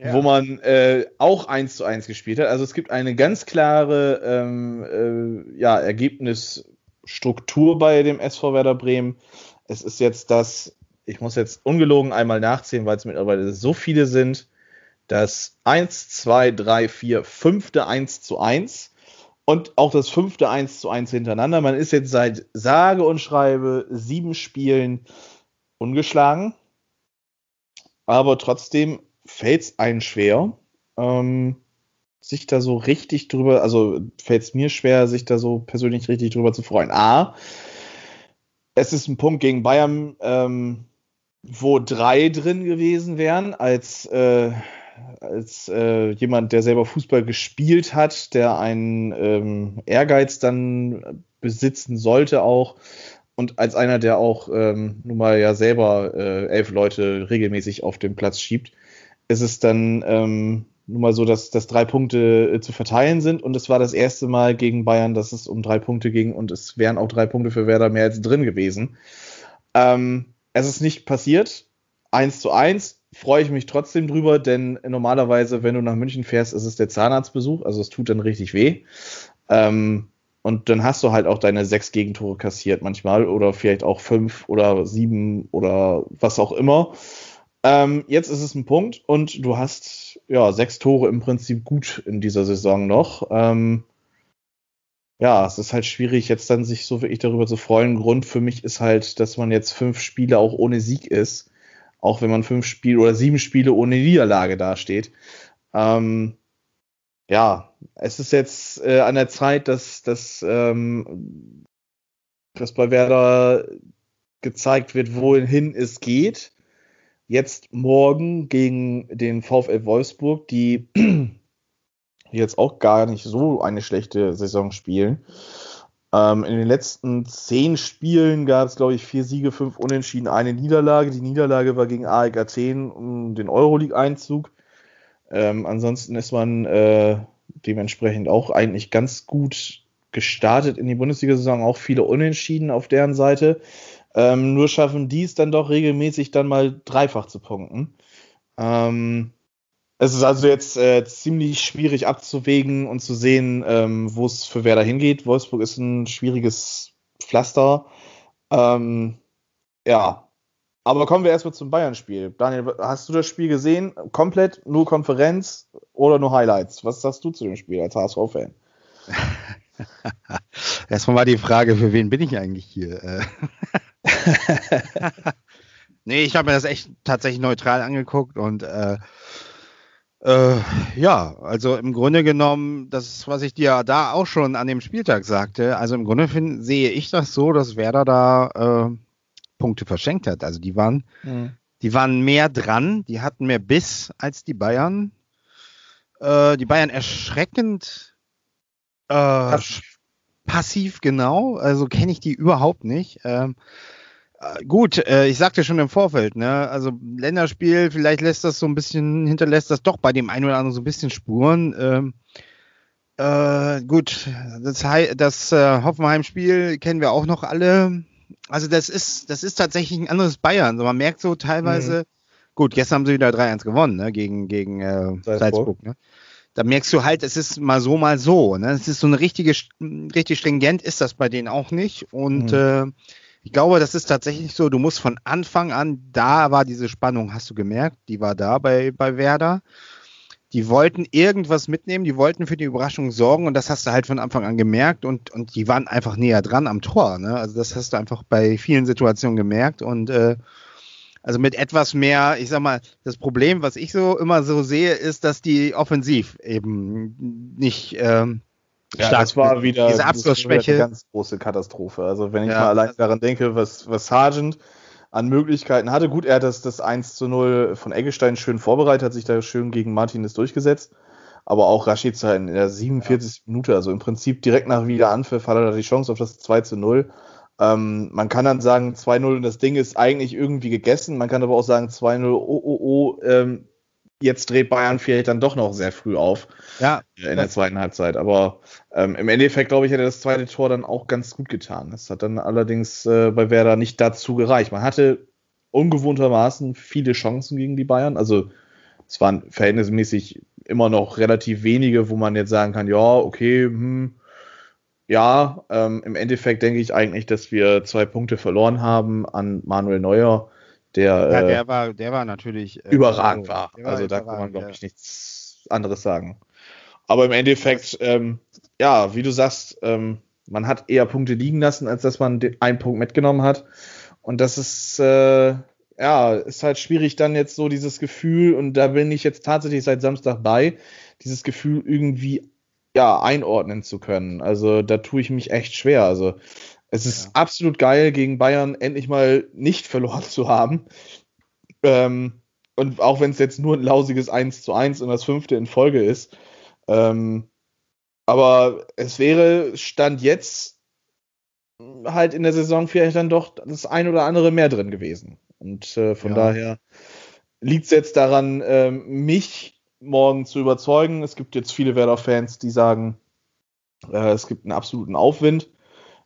ja. Wo man äh, auch eins zu eins gespielt hat. Also es gibt eine ganz klare ähm, äh, ja, Ergebnisstruktur bei dem SV Werder Bremen. Es ist jetzt das, ich muss jetzt ungelogen einmal nachzählen, weil es mittlerweile so viele sind, das 1, 2, 3, 4, fünfte 1 zu 1 und auch das fünfte 1 zu 1 hintereinander. Man ist jetzt seit sage und schreibe sieben Spielen ungeschlagen. Aber trotzdem fällt es einem schwer, ähm, sich da so richtig drüber, also fällt es mir schwer, sich da so persönlich richtig drüber zu freuen. A, es ist ein Punkt gegen Bayern, ähm, wo drei drin gewesen wären, als, äh, als äh, jemand, der selber Fußball gespielt hat, der einen ähm, Ehrgeiz dann besitzen sollte auch und als einer, der auch ähm, nun mal ja selber äh, elf Leute regelmäßig auf dem Platz schiebt, ist es dann ähm, nun mal so, dass, dass drei Punkte äh, zu verteilen sind. Und es war das erste Mal gegen Bayern, dass es um drei Punkte ging und es wären auch drei Punkte für Werder mehr als drin gewesen. Ähm, es ist nicht passiert. Eins zu eins freue ich mich trotzdem drüber, denn normalerweise, wenn du nach München fährst, ist es der Zahnarztbesuch, also es tut dann richtig weh. Ähm, und dann hast du halt auch deine sechs Gegentore kassiert manchmal oder vielleicht auch fünf oder sieben oder was auch immer. Ähm, jetzt ist es ein Punkt und du hast ja sechs Tore im Prinzip gut in dieser Saison noch. Ähm, ja, es ist halt schwierig, jetzt dann sich so wirklich darüber zu freuen. Grund für mich ist halt, dass man jetzt fünf Spiele auch ohne Sieg ist. Auch wenn man fünf Spiele oder sieben Spiele ohne Niederlage dasteht. Ähm, ja, es ist jetzt äh, an der Zeit, dass, dass, ähm, dass bei Werder gezeigt wird, wohin es geht. Jetzt morgen gegen den VfL Wolfsburg, die jetzt auch gar nicht so eine schlechte Saison spielen. Ähm, in den letzten zehn Spielen gab es, glaube ich, vier Siege, fünf Unentschieden, eine Niederlage. Die Niederlage war gegen AEK Athen um den Euroleague-Einzug. Ähm, ansonsten ist man äh, dementsprechend auch eigentlich ganz gut gestartet in die Bundesliga-Saison, auch viele Unentschieden auf deren Seite. Ähm, nur schaffen die es dann doch regelmäßig dann mal dreifach zu punkten. Ähm, es ist also jetzt äh, ziemlich schwierig abzuwägen und zu sehen, ähm, wo es für Werder hingeht. Wolfsburg ist ein schwieriges Pflaster. Ähm, ja, aber kommen wir erstmal zum Bayern-Spiel. Daniel, hast du das Spiel gesehen? Komplett nur Konferenz oder nur Highlights? Was sagst du zu dem Spiel als HSV-Fan? erstmal war die Frage, für wen bin ich eigentlich hier? Nee, ich habe mir das echt tatsächlich neutral angeguckt und äh, äh, ja, also im Grunde genommen, das, was ich dir da auch schon an dem Spieltag sagte, also im Grunde find, sehe ich das so, dass Werder da äh, Punkte verschenkt hat. Also die waren, mhm. die waren mehr dran, die hatten mehr Biss als die Bayern. Äh, die Bayern erschreckend äh. Passiv, genau. Also kenne ich die überhaupt nicht. Ähm, äh, gut, äh, ich sagte schon im Vorfeld, ne, also Länderspiel, vielleicht lässt das so ein bisschen, hinterlässt das doch bei dem einen oder anderen so ein bisschen Spuren. Ähm, äh, gut, das, das äh, Hoffenheim-Spiel kennen wir auch noch alle also das ist, das ist tatsächlich ein anderes Bayern. Also man merkt so teilweise, mhm. gut, gestern haben sie wieder 3-1 gewonnen, ne, gegen, gegen äh, Salzburg. Salzburg ne? Da merkst du halt, es ist mal so, mal so. Ne? Es ist so eine richtige, richtig stringent ist das bei denen auch nicht. Und mhm. äh, ich glaube, das ist tatsächlich so, du musst von Anfang an, da war diese Spannung, hast du gemerkt, die war da bei, bei Werder. Die wollten irgendwas mitnehmen, die wollten für die Überraschung sorgen und das hast du halt von Anfang an gemerkt und, und die waren einfach näher dran am Tor. Ne? Also das hast du einfach bei vielen Situationen gemerkt und äh, also mit etwas mehr, ich sag mal, das Problem, was ich so immer so sehe, ist, dass die offensiv eben nicht ähm, ja, stark das war wieder diese Abschlussschwäche. Eine ganz große Katastrophe. Also wenn ich ja, mal allein daran denke, was, was Sargent an Möglichkeiten hatte. Gut, er hat das, das 1 zu 0 von Eggestein schön vorbereitet, hat sich da schön gegen Martinez durchgesetzt. Aber auch Rashica in der 47. Ja. Minute, also im Prinzip direkt nach Wiederanpfiff hat er da die Chance auf das 2 zu 0. Ähm, man kann dann sagen 2-0 und das Ding ist eigentlich irgendwie gegessen. Man kann aber auch sagen 2-0, oh, oh, oh, ähm, jetzt dreht Bayern vielleicht dann doch noch sehr früh auf ja, in der zweiten Halbzeit. Aber ähm, im Endeffekt, glaube ich, hätte das zweite Tor dann auch ganz gut getan. Das hat dann allerdings äh, bei Werder nicht dazu gereicht. Man hatte ungewohntermaßen viele Chancen gegen die Bayern. Also es waren verhältnismäßig immer noch relativ wenige, wo man jetzt sagen kann, ja, okay, hm, ja, ähm, im Endeffekt denke ich eigentlich, dass wir zwei Punkte verloren haben an Manuel Neuer, der, ja, der äh, war, der war natürlich äh, überragend war. war. Also da kann man, glaube ich, nichts anderes sagen. Aber im Endeffekt, ähm, ja, wie du sagst, ähm, man hat eher Punkte liegen lassen, als dass man den, einen Punkt mitgenommen hat. Und das ist, äh, ja, ist halt schwierig dann jetzt so dieses Gefühl, und da bin ich jetzt tatsächlich seit Samstag bei, dieses Gefühl irgendwie ja, einordnen zu können. Also da tue ich mich echt schwer. Also es ist ja. absolut geil, gegen Bayern endlich mal nicht verloren zu haben. Ähm, und auch wenn es jetzt nur ein lausiges 1 zu 1 und das fünfte in Folge ist. Ähm, aber es wäre Stand jetzt halt in der Saison vielleicht dann doch das ein oder andere mehr drin gewesen. Und äh, von ja. daher liegt es jetzt daran, äh, mich morgen zu überzeugen. Es gibt jetzt viele Werder-Fans, die sagen, äh, es gibt einen absoluten Aufwind.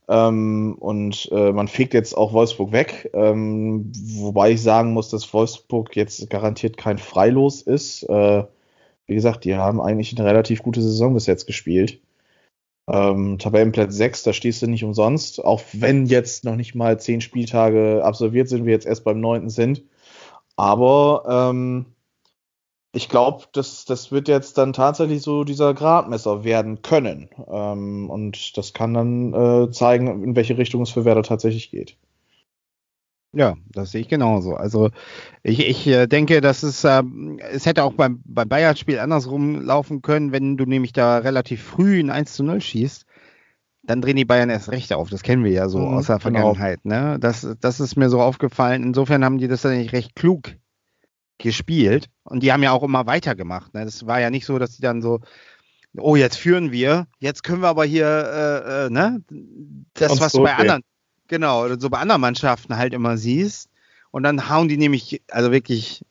Ähm, und äh, man fegt jetzt auch Wolfsburg weg, ähm, wobei ich sagen muss, dass Wolfsburg jetzt garantiert kein Freilos ist. Äh, wie gesagt, die haben eigentlich eine relativ gute Saison bis jetzt gespielt. Ähm, Tabellenplatz 6, da stehst du nicht umsonst, auch wenn jetzt noch nicht mal zehn Spieltage absolviert sind, wir jetzt erst beim neunten sind. Aber ähm, ich glaube, das, das wird jetzt dann tatsächlich so dieser Gradmesser werden können. Ähm, und das kann dann äh, zeigen, in welche Richtung es für Werder tatsächlich geht. Ja, das sehe ich genauso. Also ich, ich äh, denke, dass es, äh, es hätte auch beim, beim Bayern-Spiel andersrum laufen können, wenn du nämlich da relativ früh ein 1 zu 0 schießt, dann drehen die Bayern erst recht auf. Das kennen wir ja so mhm, aus der genau. Vergangenheit. Ne? Das, das ist mir so aufgefallen. Insofern haben die das dann nicht recht klug gespielt und die haben ja auch immer weitergemacht. Ne? Das war ja nicht so, dass die dann so, oh, jetzt führen wir, jetzt können wir aber hier, äh, äh, ne, das, und was so, du bei anderen, genau, so bei anderen Mannschaften halt immer siehst. Und dann hauen die nämlich, also wirklich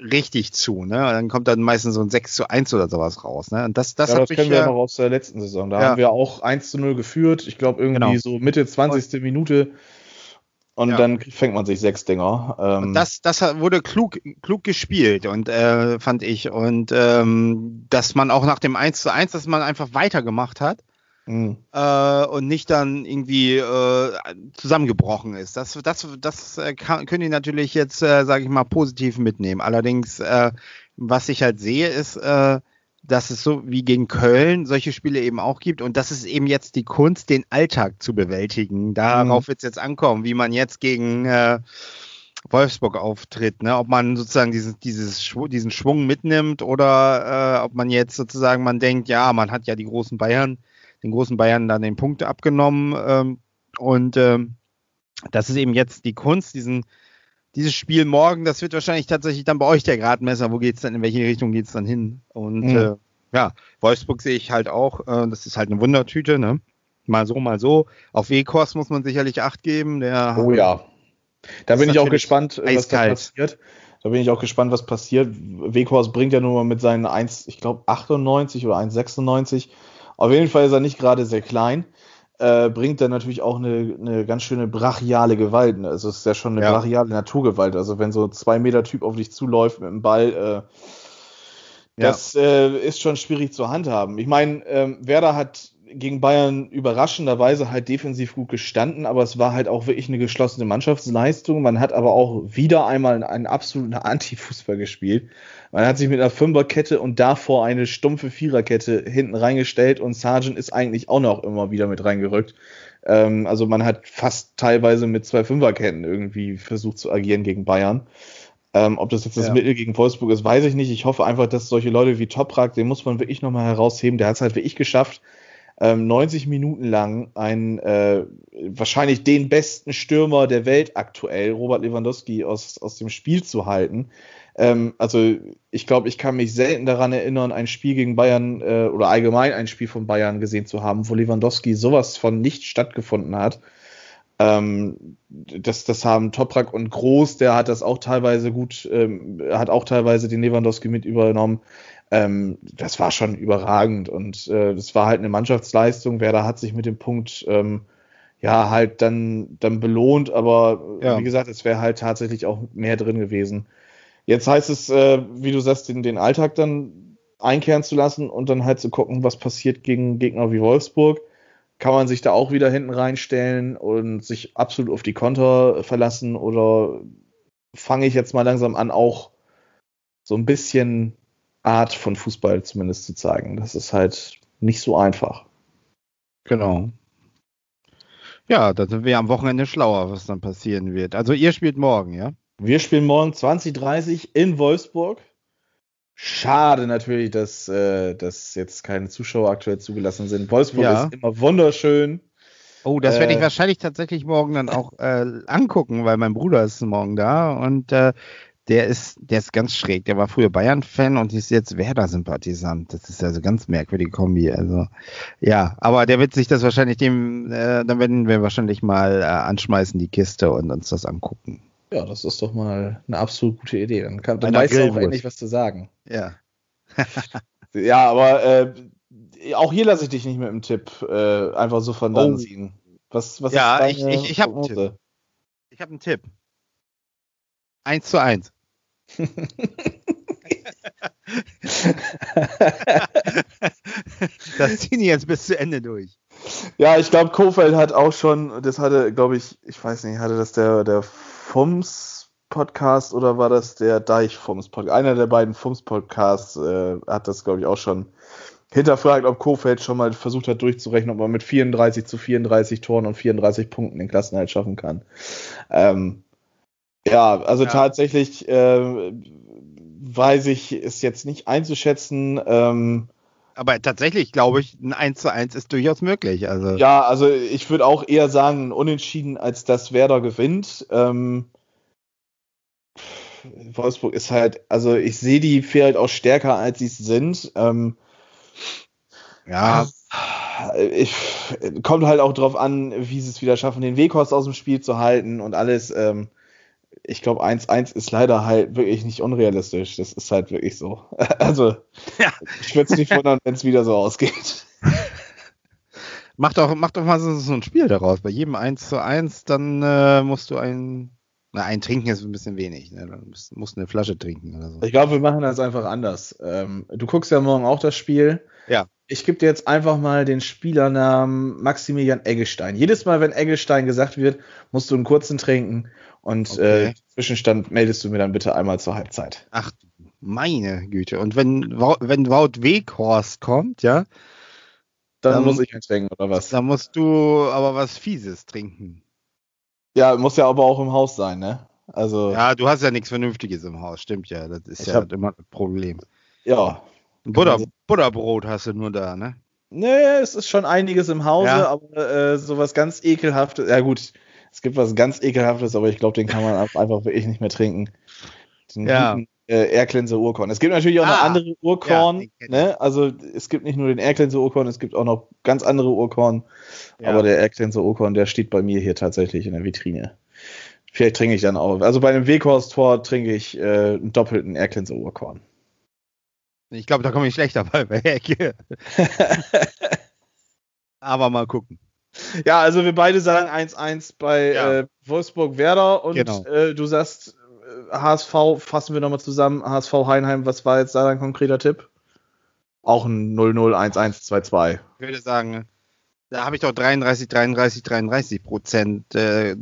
richtig zu, ne? Und dann kommt dann meistens so ein 6 zu 1 oder sowas raus, ne? Und das, das, ja, das kennen wir ja noch aus der letzten Saison. Da ja. haben wir auch 1 zu 0 geführt. Ich glaube, irgendwie genau. so Mitte 20. Minute und ja. dann fängt man sich sechs Dinger. Ähm. das, das wurde klug, klug gespielt und äh, fand ich. Und ähm, dass man auch nach dem 1 zu 1, dass man einfach weitergemacht hat. Mhm. Äh, und nicht dann irgendwie äh, zusammengebrochen ist. Das, das, das äh, kann, können die natürlich jetzt, äh, sage ich mal, positiv mitnehmen. Allerdings, äh, was ich halt sehe, ist, äh, dass es so wie gegen Köln solche Spiele eben auch gibt und das ist eben jetzt die Kunst, den Alltag zu bewältigen. Darauf mhm. wird es jetzt ankommen, wie man jetzt gegen äh, Wolfsburg auftritt, ne? ob man sozusagen dieses, dieses, diesen Schwung mitnimmt oder äh, ob man jetzt sozusagen, man denkt, ja, man hat ja die großen Bayern, den großen Bayern dann den Punkt abgenommen ähm, und ähm, das ist eben jetzt die Kunst, diesen dieses Spiel morgen, das wird wahrscheinlich tatsächlich dann bei euch der Gradmesser. Wo geht's dann, in welche Richtung geht's dann hin? Und mhm. äh, ja, Wolfsburg sehe ich halt auch. Äh, das ist halt eine Wundertüte, ne? Mal so, mal so. Auf Wekors muss man sicherlich Acht geben. Der oh ja. Da bin ich auch gespannt, eiskalt. was da passiert. Da bin ich auch gespannt, was passiert. Weghorst bringt ja nur mal mit seinen 1, ich glaube 98 oder 1,96. Auf jeden Fall ist er nicht gerade sehr klein äh, bringt dann natürlich auch eine, eine ganz schöne brachiale Gewalt. Ne? Also es ist ja schon eine ja. brachiale Naturgewalt. Also wenn so ein zwei Meter Typ auf dich zuläuft mit dem Ball, äh, Das äh, ist schon schwierig zu handhaben. Ich meine, ähm, Werder hat gegen Bayern überraschenderweise halt defensiv gut gestanden, aber es war halt auch wirklich eine geschlossene Mannschaftsleistung. Man hat aber auch wieder einmal einen absoluten Anti-Fußball gespielt. Man hat sich mit einer Fünferkette und davor eine stumpfe Viererkette hinten reingestellt und Sargent ist eigentlich auch noch immer wieder mit reingerückt. Ähm, also man hat fast teilweise mit zwei Fünferketten irgendwie versucht zu agieren gegen Bayern. Ähm, ob das jetzt das Ja. Mittel gegen Wolfsburg ist, weiß ich nicht. Ich hoffe einfach, dass solche Leute wie Toprak, den muss man wirklich nochmal herausheben. Der hat es halt wirklich geschafft, ähm, 90 Minuten lang einen äh, wahrscheinlich den besten Stürmer der Welt aktuell, Robert Lewandowski, aus, aus dem Spiel zu halten. Ähm, also ich glaube, ich kann mich selten daran erinnern, ein Spiel gegen Bayern äh, oder allgemein ein Spiel von Bayern gesehen zu haben, wo Lewandowski sowas von nicht stattgefunden hat. Ähm, das, das haben Toprak und Groß, der hat das auch teilweise gut, ähm, hat auch teilweise den Lewandowski mit übernommen. Ähm, das war schon überragend und äh, das war halt eine Mannschaftsleistung. Werder hat sich mit dem Punkt ähm, ja halt dann, dann belohnt, aber Ja. wie gesagt, es wäre halt tatsächlich auch mehr drin gewesen. Jetzt heißt es, äh, wie du sagst, den, den Alltag dann einkehren zu lassen und dann halt zu gucken, was passiert gegen Gegner wie Wolfsburg. Kann man sich da auch wieder hinten reinstellen und sich absolut auf die Konter verlassen oder fange ich jetzt mal langsam an, auch so ein bisschen Art von Fußball zumindest zu zeigen. Das ist halt nicht so einfach. Genau. Ja, da sind wir am Wochenende schlauer, was dann passieren wird. Also ihr spielt morgen, ja? Wir spielen morgen 2030 in Wolfsburg. Schade natürlich, dass, äh, dass jetzt keine Zuschauer aktuell zugelassen sind. Wolfsburg Ja. ist immer wunderschön. Oh, das werde ich Äh. wahrscheinlich tatsächlich morgen dann auch äh, angucken, weil mein Bruder ist morgen da und äh, der ist, der ist ganz schräg. Der war früher Bayern-Fan und ist jetzt Werder-Sympathisant. Das ist also ganz merkwürdige Kombi. Also ja, aber der wird sich das wahrscheinlich dem, äh, dann werden wir wahrscheinlich mal äh, anschmeißen die Kiste und uns das angucken. Ja, das ist doch mal eine absolut gute Idee. Dann, kann, dann weißt du auch endlich, was zu sagen. Ja. Ja, aber äh, auch hier lasse ich dich nicht mit dem Tipp äh, einfach so von dann Oh. ziehen. Was, was Ja, ich- ich- ich hab einen Prognose? Ich habe einen Tipp. Eins zu eins. Das ziehen die jetzt bis zu Ende durch. Ja, ich glaube, Kofeld hat auch schon, das hatte, glaube ich, ich weiß nicht, hatte das der, der Fums Podcast oder war das der Deich Fums Podcast? Einer der beiden Fums Podcasts äh, hat das, glaube ich, auch schon hinterfragt, ob Kofeld schon mal versucht hat durchzurechnen, ob man mit 34 zu 34 Toren und 34 Punkten den Klassenhalt schaffen kann. Ähm, ja, also Ja. tatsächlich äh, weiß ich es jetzt nicht einzuschätzen. Ähm, Aber tatsächlich glaube ich, ein 1 zu 1 ist durchaus möglich. Also Ja, also ich würde auch eher sagen, ein unentschieden, als dass Werder gewinnt. Ähm, Wolfsburg ist halt, also ich sehe die vielleicht auch stärker, als sie es sind. Ähm, ja, ich, kommt halt auch drauf an, wie sie es wieder schaffen, den Weghorst aus dem Spiel zu halten und alles. Ähm, ich glaube, 1-1 ist leider halt wirklich nicht unrealistisch. Das ist halt wirklich so. Also, Ja. ich würde es nicht wundern, wenn es wieder so ausgeht. mach doch, mach doch mal so, so ein Spiel daraus. Bei jedem 1 zu 1, dann äh, musst du ein, na, ein Trinken ist ein bisschen wenig. Ne? Dann musst, musst du eine Flasche trinken oder so. Ich glaube, wir machen das einfach anders. Ähm, du guckst ja morgen auch das Spiel. Ja. Ich gebe dir jetzt einfach mal den Spielernamen Maximilian Eggestein. Jedes Mal, wenn Eggestein gesagt wird, musst du einen kurzen trinken und Okay. äh, Zwischenstand meldest du mir dann bitte einmal zur Halbzeit. Ach, meine Güte. Und wenn, wenn Wout Weghorst kommt, ja, Dann Ähm, muss ich einen trinken, oder was? dann musst du aber was Fieses trinken. Ja, muss ja aber auch im Haus sein, ne? Also, ja. Du hast ja nichts Vernünftiges im Haus, stimmt ja. Das ist ja hab- immer ein Problem. ja. Butter, Butterbrot hast du nur da, ne? Nee, es ist schon einiges im Hause, Ja. aber äh, sowas ganz ekelhaftes. Ja, gut, es gibt was ganz ekelhaftes, aber ich glaube, den kann man einfach wirklich nicht mehr trinken. Den Ja. guten, äh, Urkorn. Es gibt natürlich auch noch Ah, andere Urkorn. ja, ne? Also es gibt nicht nur den Erklenser Urkorn, es gibt auch noch ganz andere Urkorn. Ja. Aber der Erklenser Urkorn, der steht bei mir hier tatsächlich in der Vitrine. Vielleicht trinke ich dann auch. Also bei einem Weghorst-Tor trinke ich äh, einen doppelten Erklenser Urkorn. Ich glaube, da komme ich schlechter bei bei Ecke. Aber mal gucken. Ja, also wir beide sagen 1-1 bei Ja. äh, Wolfsburg-Werder und Genau. äh, du sagst HSV, fassen wir nochmal zusammen. HSV Heinheim, was war jetzt da dein konkreter Tipp? Auch ein 0-0, 1-1, 2-2. Ich würde sagen, da habe ich doch 33, 33, 33 Prozent. Äh,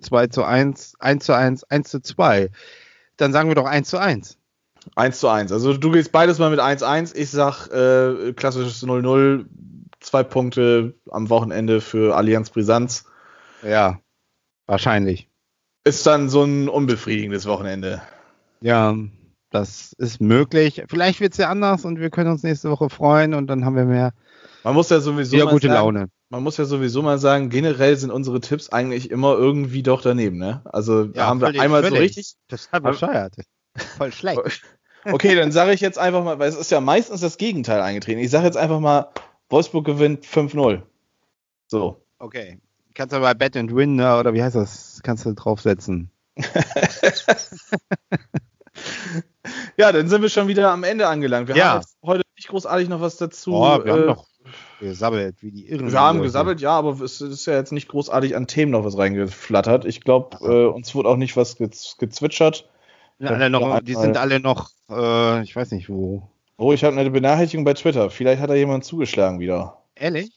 2 zu 1, 1 zu 1, 1 zu 2. Dann sagen wir doch 1 zu 1. 1 zu 1. Also du gehst beides mal mit 1-1. Ich sag äh, klassisches 0-0, zwei Punkte am Wochenende für Allianz Brisanz. Ja, wahrscheinlich. Ist dann so ein unbefriedigendes Wochenende. Ja, das ist möglich. Vielleicht wird es ja anders und wir können uns nächste Woche freuen und dann haben wir mehr Man muss ja sowieso mal gute sagen, Laune. man muss ja sowieso mal sagen, generell sind unsere Tipps eigentlich immer irgendwie doch daneben, ne? Also da Ja, haben wir völlig, einmal so völlig. richtig. Total bescheuert. Voll schlecht. Okay, dann sage ich jetzt einfach mal, weil es ist ja meistens das Gegenteil eingetreten. Ich sage jetzt einfach mal, Wolfsburg gewinnt 5-0. So. Okay. Kannst du bei Bet and Win ne, oder wie heißt das? Kannst du draufsetzen. Ja, dann sind wir schon wieder am Ende angelangt. Wir Ja. haben jetzt heute nicht großartig noch was dazu. oh, wir äh, haben doch gesabbelt, wie die Irren. Wir haben Leute. gesammelt, ja, aber es ist ja jetzt nicht großartig an Themen noch was reingeflattert. Ich glaube, äh, uns wurde auch nicht was gez gezwitschert. Die sind alle noch, Ja, die sind alle noch, äh, ich weiß nicht wo. Oh, ich habe eine Benachrichtigung bei Twitter. Vielleicht hat da jemand zugeschlagen wieder. Ehrlich?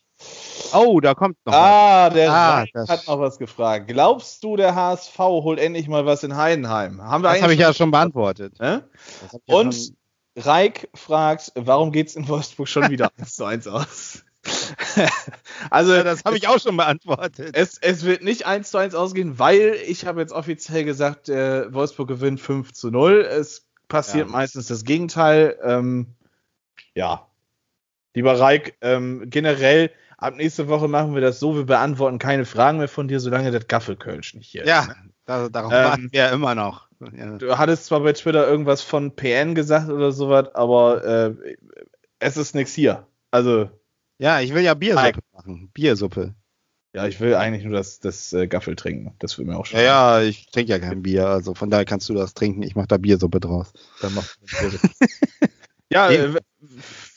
Oh, da kommt noch was. Ah, der Ah, hat noch was gefragt. Glaubst du, der HSV holt endlich mal was in Heidenheim? Haben wir Das habe ich ja schon beantwortet. Ne? Ich ja Und schon- Reik fragt, warum geht's in Wolfsburg schon wieder 1 zu 1 aus? also, ja, das habe ich auch schon beantwortet. es, es wird nicht 1 zu 1 ausgehen, weil ich habe jetzt offiziell gesagt, äh, Wolfsburg gewinnt 5 zu 0. Es passiert Ja. meistens das Gegenteil. Ähm, ja. Lieber Reik, ähm, generell, ab nächste Woche machen wir das so, wir beantworten keine Fragen mehr von dir, solange das Gaffelkölsch nicht hier ist. Ja, da, darauf Ähm, warten wir ja immer noch. Ja. Du hattest zwar bei Twitter irgendwas von PN gesagt oder sowas, aber äh, es ist nichts hier. Also, ja, ich will ja Biersuppe Mike. machen. Biersuppe. Ja, ich will eigentlich nur das, das äh, Gaffel trinken. Das will mir auch schon. Ja, ja, ich trinke ja kein Bier, also von daher kannst du das trinken. Ich mache da Biersuppe draus. Dann macht ja, äh,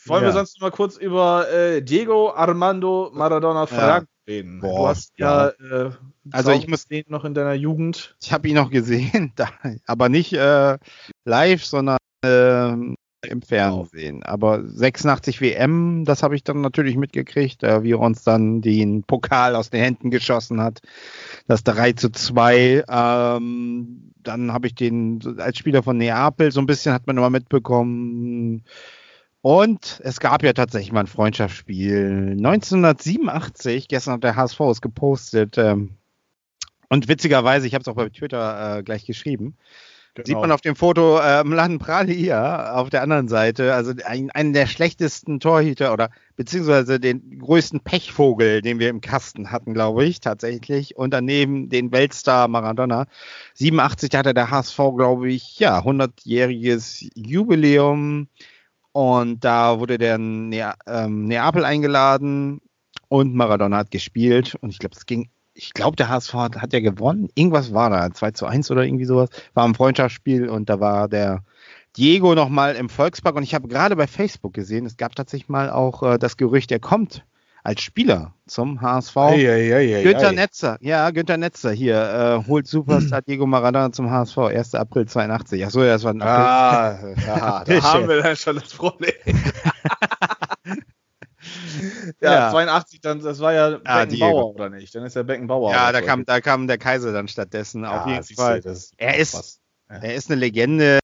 wollen wir Ja. sonst mal kurz über äh, Diego Armando Maradona Franco reden? du Boah, hast ja, äh, Also ich muss- den noch in deiner Jugend. Ich habe ihn noch gesehen, da, aber nicht äh, live, sondern ähm, im Fernsehen. Aber 86 WM, das habe ich dann natürlich mitgekriegt, äh, wie er uns dann den Pokal aus den Händen geschossen hat. Das 3 zu 2. Ähm, dann habe ich den als Spieler von Neapel so ein bisschen hat man immer mitbekommen. Und es gab ja tatsächlich mal ein Freundschaftsspiel. 1987, gestern hat der HSV es gepostet. Ähm, und witzigerweise, ich habe es auch bei Twitter äh, gleich geschrieben, Genau. sieht man auf dem Foto äh, Mladen Pralia auf der anderen Seite, also ein, einen der schlechtesten Torhüter oder beziehungsweise den größten Pechvogel, den wir im Kasten hatten, glaube ich, tatsächlich. Und daneben den Weltstar Maradona. 87 hatte der HSV, glaube ich, ja, 100-jähriges Jubiläum. Und da wurde der ne ähm, Neapel eingeladen und Maradona hat gespielt. Und ich glaube, es ging ich glaube, der HSV hat, hat ja gewonnen. Irgendwas war da, 2 zu 1 oder irgendwie sowas. War ein Freundschaftsspiel und da war der Diego nochmal im Volkspark. Und ich habe gerade bei Facebook gesehen, es gab tatsächlich mal auch äh, das Gerücht, er kommt als Spieler zum HSV. Ei, ei, ei, Günther. Netzer, ja, Günther Netzer hier, äh, holt Superstar Diego Maradona zum HSV, 1. April 82. Achso, ja, das war ein April. Ah, ja, da haben wir dann schon das Problem. ja, Ja. 82, dann, das war ja Ah, Beckenbauer, oder nicht? Dann ist der Beckenbauer. Ja, da kam, da kam der Kaiser dann stattdessen. Ja, auf jeden Fall. das Er ist-. Er ist eine Legende.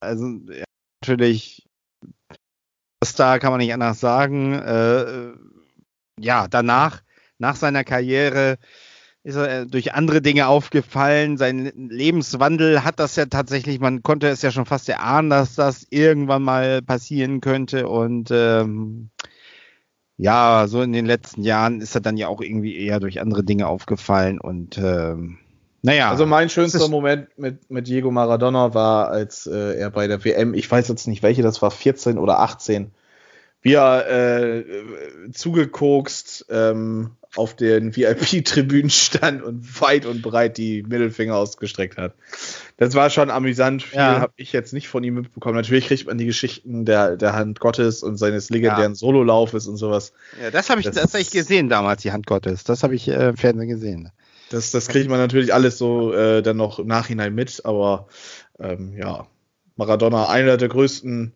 Also ja, natürlich Star kann man nicht anders sagen. Äh, ja, danach, nach seiner Karriere, ist er äh, durch andere Dinge aufgefallen. Sein Lebenswandel hat das ja tatsächlich, man konnte es ja schon fast erahnen, dass das irgendwann mal passieren könnte. Und ähm, ja, so in den letzten Jahren ist er dann ja auch irgendwie eher durch andere Dinge aufgefallen. Und ähm, naja. Also mein schönster Moment mit, mit Diego Maradona war, als äh, er bei der WM, ich weiß jetzt nicht welche, das war 14 oder 18, wie er äh, zugekokst ähm, auf den VIP-Tribünen stand und weit und breit die Mittelfinger ausgestreckt hat. Das war schon amüsant. Viel Ja. habe ich jetzt nicht von ihm mitbekommen. Natürlich kriegt man die Geschichten der, der Hand Gottes und seines legendären Sololaufes und sowas. Ja, das habe ich Das- tatsächlich gesehen damals, die Hand Gottes. Das habe ich äh, im Fernsehen gesehen. Das, das kriegt man natürlich alles so äh, dann noch im Nachhinein mit, aber ähm, ja, Maradona, einer der größten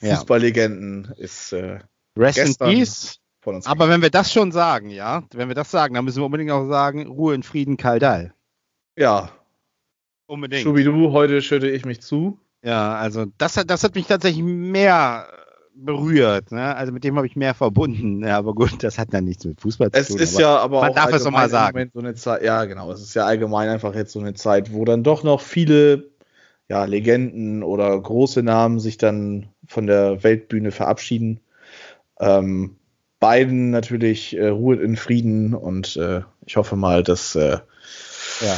Ja. Fußballlegenden, ist äh, Rest in Gestern- Peace. von uns. Aber wenn wir das schon sagen, ja, wenn wir das sagen, dann müssen wir unbedingt auch sagen, Ruhe in Frieden, Kaldal. ja, Unbedingt. Schubidu, heute schütte ich mich zu. Ja, also das hat, das hat mich tatsächlich mehr berührt. Ne? Also mit dem habe ich mehr verbunden. Ja, aber gut, das hat dann nichts mit Fußball zu Es tun. ist aber ja aber man auch darf es doch mal sagen. Moment So eine Zeit, ja, genau. Es ist ja allgemein einfach jetzt so eine Zeit, wo dann doch noch viele ja, Legenden oder große Namen sich dann von der Weltbühne verabschieden. Ähm, beiden natürlich äh, Ruhe in Frieden und äh, ich hoffe mal, dass, äh, ja.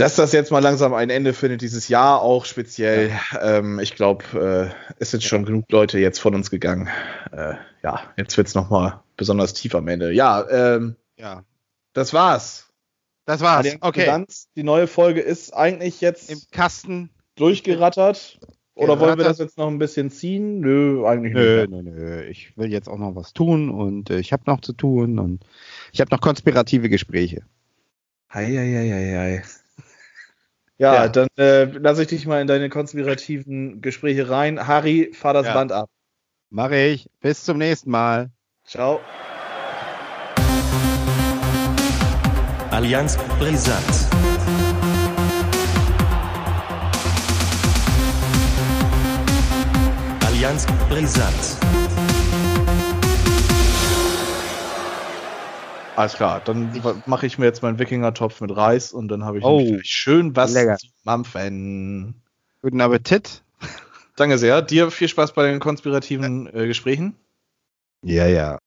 Dass das jetzt mal langsam ein Ende findet, dieses Jahr auch speziell. Ähm, ich glaube, äh, es sind schon genug Leute jetzt von uns gegangen. Äh, ja, jetzt wird's noch mal besonders tief am Ende. Ja, ähm, ja. das war's. Das war's. Allianz Okay. Kulanz, die neue Folge ist eigentlich jetzt Im Kasten. durchgerattert. Oder wollen wir das jetzt noch ein bisschen ziehen? Nö, eigentlich Nö, nicht. nö, nö. Ich will jetzt auch noch was tun und äh, ich habe noch zu tun und ich habe noch konspirative Gespräche. Hei, hei, hei, hei. Ja, Ja. dann äh, lasse ich dich mal in deine konspirativen Gespräche rein. Harry, fahr das Ja. Band ab. Mache ich. Bis zum nächsten Mal. Ciao. Allianz brisant. Allianz brisant. Alles klar, dann mache ich mir jetzt meinen Wikinger-Topf mit Reis und dann habe ich Oh. schön was Lecker. zu mampfen. Guten Appetit. Danke sehr. Dir viel Spaß bei den konspirativen äh, Gesprächen. Ja, ja.